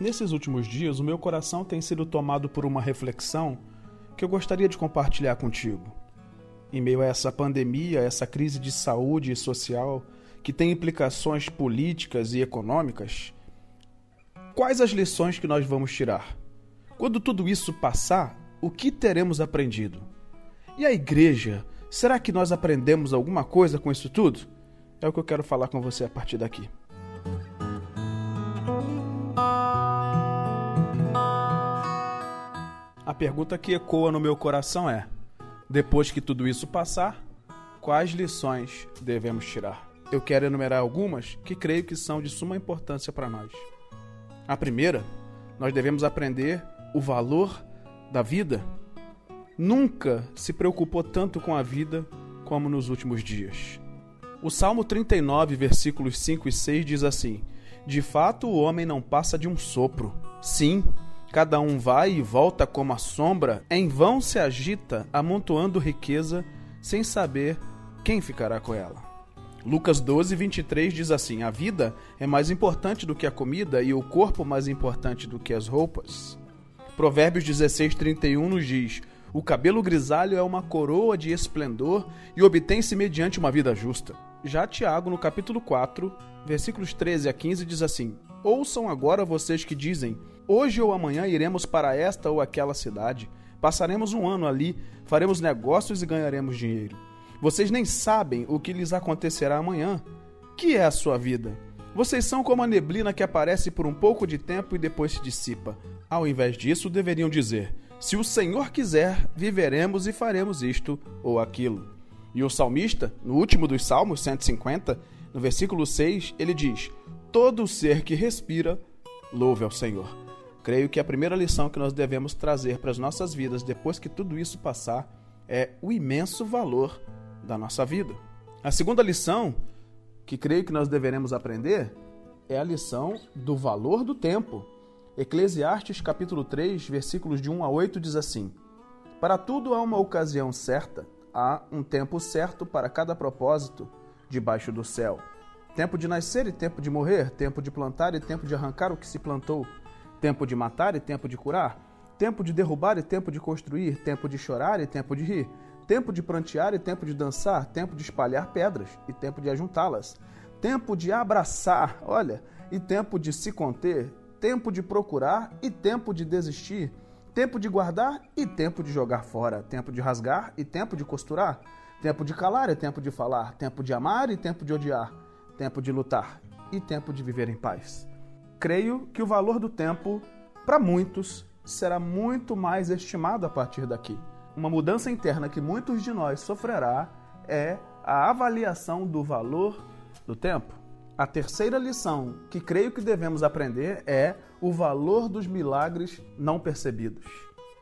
Nesses últimos dias, o meu coração tem sido tomado por uma reflexão que eu gostaria de compartilhar contigo. Em meio a essa pandemia, essa crise de saúde e social, que tem implicações políticas e econômicas, quais as lições que nós vamos tirar? Quando tudo isso passar, o que teremos aprendido? E a igreja, será que nós aprendemos alguma coisa com isso tudo? É o que eu quero falar com você a partir daqui. A pergunta que ecoa no meu coração é: depois que tudo isso passar, quais lições devemos tirar? Eu quero enumerar algumas que creio que são de suma importância para nós. A primeira, nós devemos aprender o valor da vida. Nunca se preocupou tanto com a vida como nos últimos dias. O Salmo 39, versículos 5 e 6 diz assim: De fato, o homem não passa de um sopro. Sim, Cada um vai e volta como a sombra, em vão se agita, amontoando riqueza, sem saber quem ficará com ela. Lucas 12, 23 diz assim: A vida é mais importante do que a comida e o corpo mais importante do que as roupas. Provérbios 16, 31 nos diz: O cabelo grisalho é uma coroa de esplendor e obtém-se mediante uma vida justa. Já Tiago, no capítulo 4, versículos 13 a 15, diz assim: Ouçam agora vocês que dizem: Hoje ou amanhã iremos para esta ou aquela cidade, passaremos um ano ali, faremos negócios e ganharemos dinheiro. Vocês nem sabem o que lhes acontecerá amanhã. Que é a sua vida? Vocês são como a neblina que aparece por um pouco de tempo e depois se dissipa. Ao invés disso, deveriam dizer: Se o Senhor quiser, viveremos e faremos isto ou aquilo. E o salmista, no último dos Salmos 150, no versículo 6, ele diz: Todo ser que respira, louve ao Senhor. Creio que a primeira lição que nós devemos trazer para as nossas vidas depois que tudo isso passar é o imenso valor da nossa vida. A segunda lição que creio que nós deveremos aprender é a lição do valor do tempo. Eclesiastes capítulo 3, versículos de 1 a 8 diz assim: Para tudo há uma ocasião certa, há um tempo certo para cada propósito debaixo do céu. Tempo de nascer e tempo de morrer, tempo de plantar e tempo de arrancar o que se plantou Tempo de matar e tempo de curar. Tempo de derrubar e tempo de construir. Tempo de chorar e tempo de rir. Tempo de prantear e tempo de dançar. Tempo de espalhar pedras e tempo de ajuntá-las. Tempo de abraçar, olha, e tempo de se conter. Tempo de procurar e tempo de desistir. Tempo de guardar e tempo de jogar fora. Tempo de rasgar e tempo de costurar. Tempo de calar e tempo de falar. Tempo de amar e tempo de odiar. Tempo de lutar e tempo de viver em paz creio que o valor do tempo, para muitos, será muito mais estimado a partir daqui. Uma mudança interna que muitos de nós sofrerá é a avaliação do valor do tempo. A terceira lição que creio que devemos aprender é o valor dos milagres não percebidos.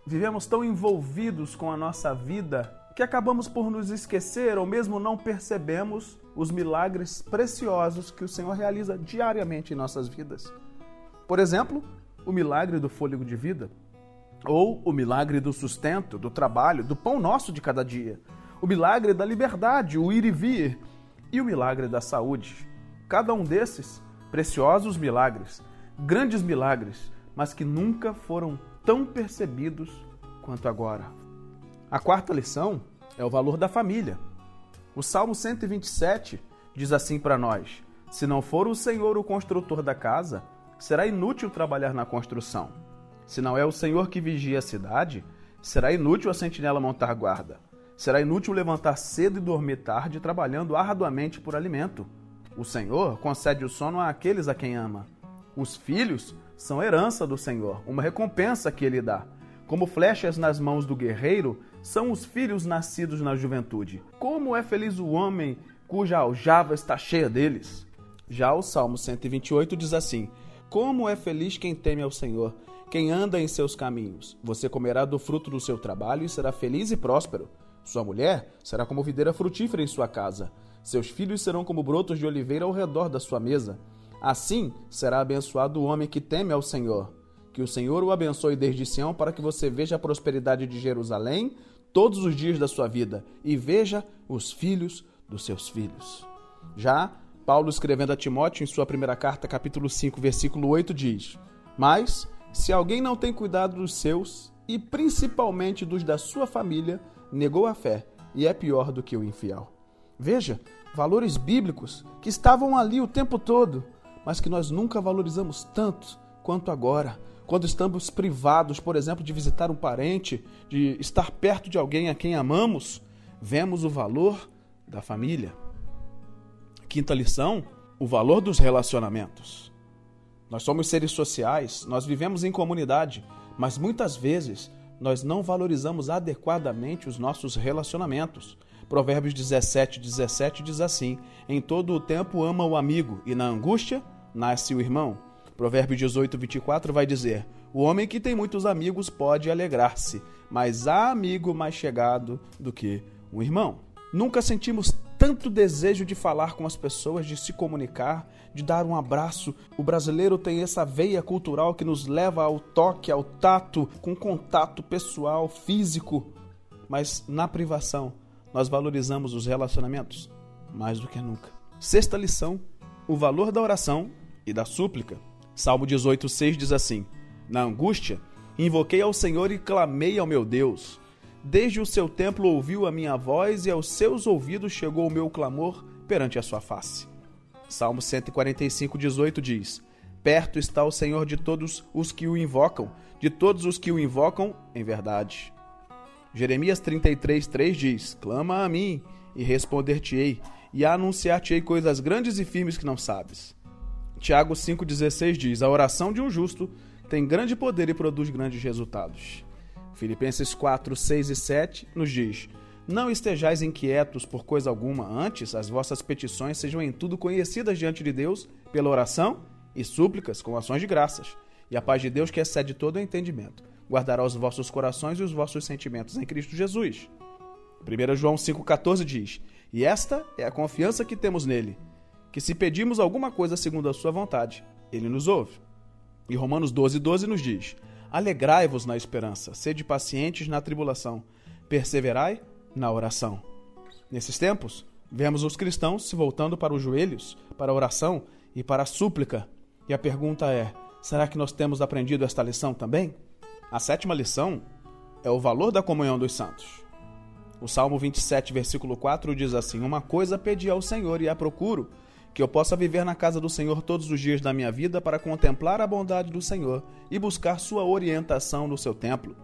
Vivemos tão envolvidos com a nossa vida que acabamos por nos esquecer ou mesmo não percebemos os milagres preciosos que o Senhor realiza diariamente em nossas vidas. Por exemplo, o milagre do fôlego de vida, ou o milagre do sustento, do trabalho, do pão nosso de cada dia, o milagre da liberdade, o ir e vir, e o milagre da saúde. Cada um desses, preciosos milagres, grandes milagres, mas que nunca foram tão percebidos quanto agora. A quarta lição é o valor da família. O Salmo 127 diz assim para nós: Se não for o Senhor o construtor da casa, será inútil trabalhar na construção. Se não é o Senhor que vigia a cidade, será inútil a sentinela montar guarda. Será inútil levantar cedo e dormir tarde, trabalhando arduamente por alimento. O Senhor concede o sono àqueles a quem ama. Os filhos são herança do Senhor, uma recompensa que ele dá. Como flechas nas mãos do guerreiro, são os filhos nascidos na juventude. Como é feliz o homem cuja aljava está cheia deles. Já o Salmo 128 diz assim: como é feliz quem teme ao Senhor, quem anda em seus caminhos. Você comerá do fruto do seu trabalho e será feliz e próspero. Sua mulher será como videira frutífera em sua casa. Seus filhos serão como brotos de oliveira ao redor da sua mesa. Assim será abençoado o homem que teme ao Senhor. Que o Senhor o abençoe desde Sião para que você veja a prosperidade de Jerusalém todos os dias da sua vida e veja os filhos dos seus filhos. Já Paulo, escrevendo a Timóteo em sua primeira carta, capítulo 5, versículo 8, diz: Mas, se alguém não tem cuidado dos seus, e principalmente dos da sua família, negou a fé e é pior do que o infiel. Veja, valores bíblicos que estavam ali o tempo todo, mas que nós nunca valorizamos tanto quanto agora, quando estamos privados, por exemplo, de visitar um parente, de estar perto de alguém a quem amamos, vemos o valor da família. Quinta lição: o valor dos relacionamentos. Nós somos seres sociais, nós vivemos em comunidade, mas muitas vezes nós não valorizamos adequadamente os nossos relacionamentos. Provérbios 17, 17 diz assim: Em todo o tempo ama o amigo, e na angústia nasce o irmão. Provérbios 18, 24 vai dizer: O homem que tem muitos amigos pode alegrar-se, mas há amigo mais chegado do que um irmão. Nunca sentimos tanto desejo de falar com as pessoas, de se comunicar, de dar um abraço. O brasileiro tem essa veia cultural que nos leva ao toque, ao tato, com contato pessoal, físico. Mas na privação, nós valorizamos os relacionamentos mais do que nunca. Sexta lição: o valor da oração e da súplica. Salmo 18,6 diz assim: Na angústia, invoquei ao Senhor e clamei ao meu Deus. Desde o seu templo ouviu a minha voz e aos seus ouvidos chegou o meu clamor perante a sua face. Salmo 145, 18 diz: Perto está o Senhor de todos os que o invocam, de todos os que o invocam em verdade. Jeremias 33, 3 diz: Clama a mim e responder-te-ei, e anunciar-te-ei coisas grandes e firmes que não sabes. Tiago 5,16 diz: A oração de um justo tem grande poder e produz grandes resultados. Filipenses 4, 6 e 7 nos diz: Não estejais inquietos por coisa alguma, antes as vossas petições sejam em tudo conhecidas diante de Deus pela oração e súplicas com ações de graças. E a paz de Deus, que excede todo o entendimento, guardará os vossos corações e os vossos sentimentos em Cristo Jesus. 1 João 5,14 diz: E esta é a confiança que temos nele, que se pedimos alguma coisa segundo a sua vontade, ele nos ouve. E Romanos 12,12 12 nos diz: Alegrai-vos na esperança, sede pacientes na tribulação, perseverai na oração. Nesses tempos, vemos os cristãos se voltando para os joelhos, para a oração e para a súplica. E a pergunta é: será que nós temos aprendido esta lição também? A sétima lição é o valor da comunhão dos santos. O Salmo 27, versículo 4 diz assim: Uma coisa pedi ao Senhor e a procuro que eu possa viver na casa do Senhor todos os dias da minha vida para contemplar a bondade do Senhor e buscar sua orientação no seu templo.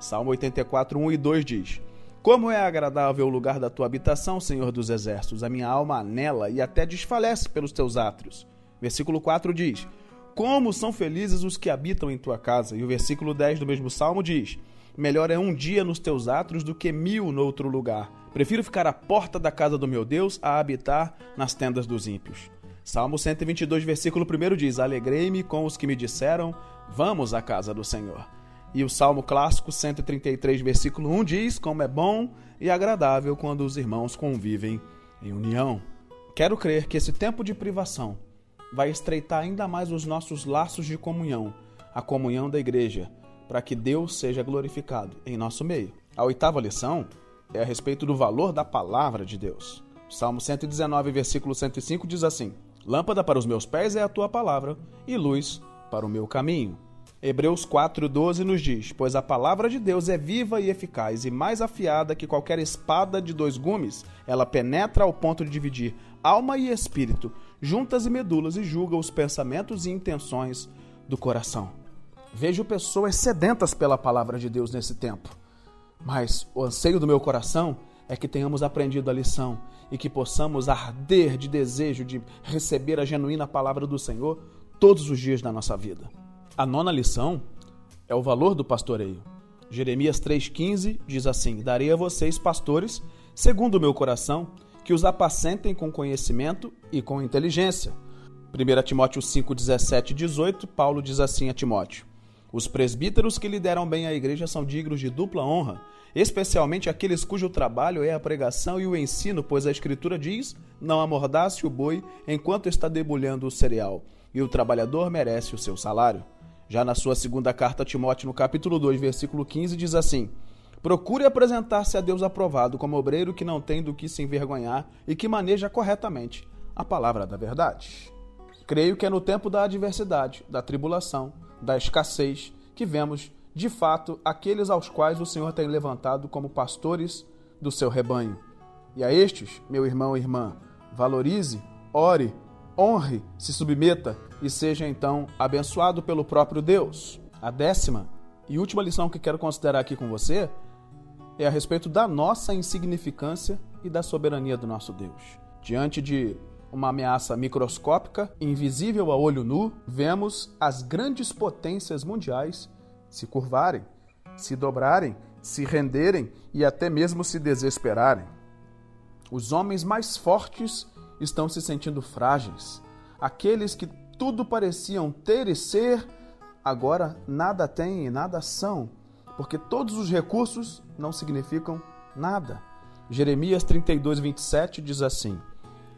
Salmo 84, 1 e 2 diz: Como é agradável o lugar da tua habitação, Senhor dos exércitos, a minha alma anela e até desfalece pelos teus átrios. Versículo 4 diz: Como são felizes os que habitam em tua casa. E o versículo 10 do mesmo salmo diz: Melhor é um dia nos teus átrios do que mil no outro lugar. Prefiro ficar à porta da casa do meu Deus a habitar nas tendas dos ímpios. Salmo 122, versículo 1 diz: Alegrei-me com os que me disseram: Vamos à casa do Senhor. E o Salmo clássico 133, versículo 1 diz: Como é bom e agradável quando os irmãos convivem em união. Quero crer que esse tempo de privação vai estreitar ainda mais os nossos laços de comunhão, a comunhão da igreja, para que Deus seja glorificado em nosso meio. A oitava lição é a respeito do valor da palavra de Deus. Salmo 119, versículo 105 diz assim: Lâmpada para os meus pés é a tua palavra e luz para o meu caminho. Hebreus 4,12 nos diz: Pois a palavra de Deus é viva e eficaz, e mais afiada que qualquer espada de dois gumes. Ela penetra ao ponto de dividir alma e espírito, juntas e medulas, e julga os pensamentos e intenções do coração. Vejo pessoas sedentas pela palavra de Deus nesse tempo. Mas o anseio do meu coração é que tenhamos aprendido a lição e que possamos arder de desejo de receber a genuína palavra do Senhor todos os dias da nossa vida. A nona lição é o valor do pastoreio. Jeremias 3,15 diz assim: Darei a vocês, pastores, segundo o meu coração, que os apacentem com conhecimento e com inteligência. 1 Timóteo 5, 17 e 18, Paulo diz assim a Timóteo: os presbíteros que lideram bem a igreja são dignos de dupla honra, especialmente aqueles cujo trabalho é a pregação e o ensino, pois a Escritura diz: Não amordace o boi enquanto está debulhando o cereal, e o trabalhador merece o seu salário. Já na sua segunda carta a Timóteo, no capítulo 2, versículo 15, diz assim: Procure apresentar-se a Deus aprovado como obreiro que não tem do que se envergonhar e que maneja corretamente a palavra da verdade. Creio que é no tempo da adversidade, da tribulação, da escassez que vemos, de fato, aqueles aos quais o Senhor tem levantado como pastores do seu rebanho. E a estes, meu irmão e irmã, valorize, ore, honre, se submeta e seja então abençoado pelo próprio Deus. A décima e última lição que quero considerar aqui com você é a respeito da nossa insignificância e da soberania do nosso Deus. Diante de uma ameaça microscópica, invisível a olho nu, vemos as grandes potências mundiais se curvarem, se dobrarem, se renderem e até mesmo se desesperarem. Os homens mais fortes estão se sentindo frágeis. Aqueles que tudo pareciam ter e ser, agora nada têm e nada são, porque todos os recursos não significam nada. Jeremias 32, 27 diz assim: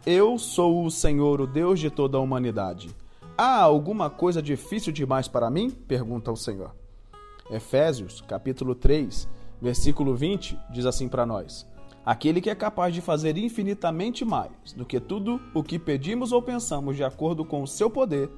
Eu sou o Senhor, o Deus de toda a humanidade. Há alguma coisa difícil demais para mim? pergunta o Senhor. Efésios, capítulo 3, versículo 20, diz assim para nós: Aquele que é capaz de fazer infinitamente mais do que tudo o que pedimos ou pensamos, de acordo com o seu poder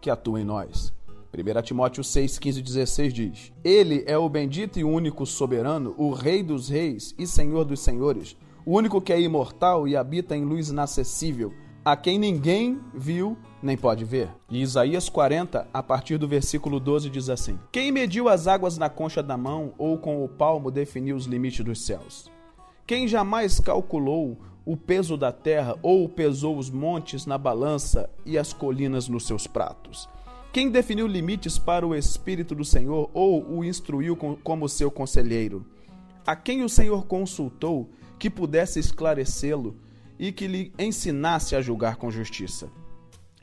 que atua em nós. 1 Timóteo 6, 15 e 16 diz: Ele é o bendito e único soberano, o Rei dos reis e Senhor dos senhores, o único que é imortal e habita em luz inacessível, a quem ninguém viu nem pode ver. E Isaías 40, a partir do versículo 12, diz assim: Quem mediu as águas na concha da mão ou com o palmo definiu os limites dos céus? Quem jamais calculou o peso da terra ou pesou os montes na balança e as colinas nos seus pratos? Quem definiu limites para o Espírito do Senhor ou o instruiu como seu conselheiro? A quem o Senhor consultou que pudesse esclarecê-lo e que lhe ensinasse a julgar com justiça?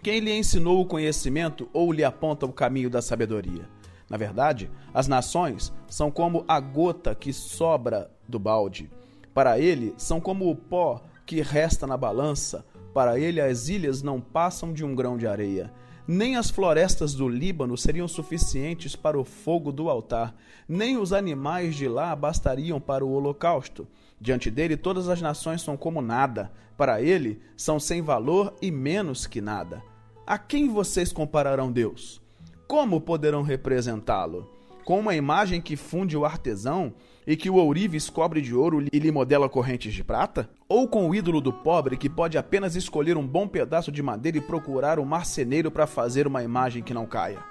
Quem lhe ensinou o conhecimento ou lhe aponta o caminho da sabedoria? Na verdade, as nações são como a gota que sobra do balde. Para ele, são como o pó que resta na balança. Para ele, as ilhas não passam de um grão de areia. Nem as florestas do Líbano seriam suficientes para o fogo do altar, nem os animais de lá bastariam para o holocausto. Diante dele, todas as nações são como nada, para ele, são sem valor e menos que nada. A quem vocês compararão Deus? Como poderão representá-lo? Com uma imagem que funde o artesão e que o ourives cobre de ouro e lhe modela correntes de prata? Ou com o ídolo do pobre que pode apenas escolher um bom pedaço de madeira e procurar um marceneiro para fazer uma imagem que não caia?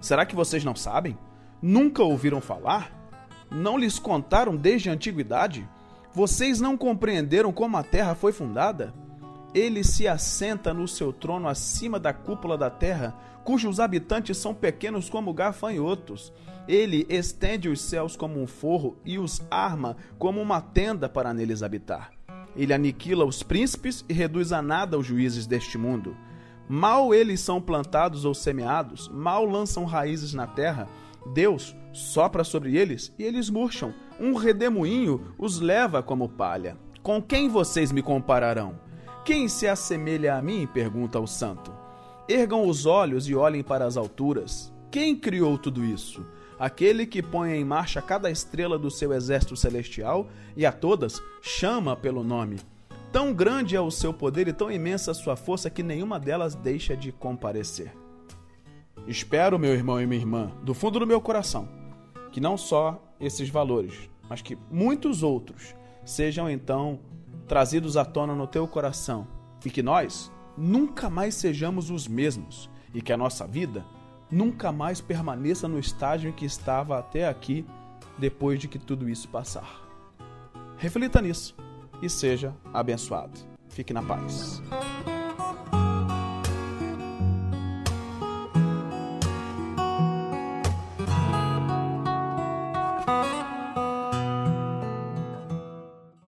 Será que vocês não sabem? Nunca ouviram falar? Não lhes contaram desde a antiguidade? Vocês não compreenderam como a terra foi fundada? Ele se assenta no seu trono acima da cúpula da terra, cujos habitantes são pequenos como gafanhotos. Ele estende os céus como um forro e os arma como uma tenda para neles habitar. Ele aniquila os príncipes e reduz a nada os juízes deste mundo. Mal eles são plantados ou semeados, mal lançam raízes na terra, Deus sopra sobre eles e eles murcham. Um redemoinho os leva como palha. Com quem vocês me compararão? Quem se assemelha a mim? pergunta o santo. Ergam os olhos e olhem para as alturas. Quem criou tudo isso? Aquele que põe em marcha cada estrela do seu exército celestial e a todas chama pelo nome. Tão grande é o seu poder e tão imensa a sua força que nenhuma delas deixa de comparecer. Espero, meu irmão e minha irmã, do fundo do meu coração, que não só esses valores, mas que muitos outros sejam então trazidos à tona no teu coração e que nós nunca mais sejamos os mesmos e que a nossa vida nunca mais permaneça no estágio em que estava até aqui depois de que tudo isso passar. Reflita nisso e seja abençoado. Fique na paz.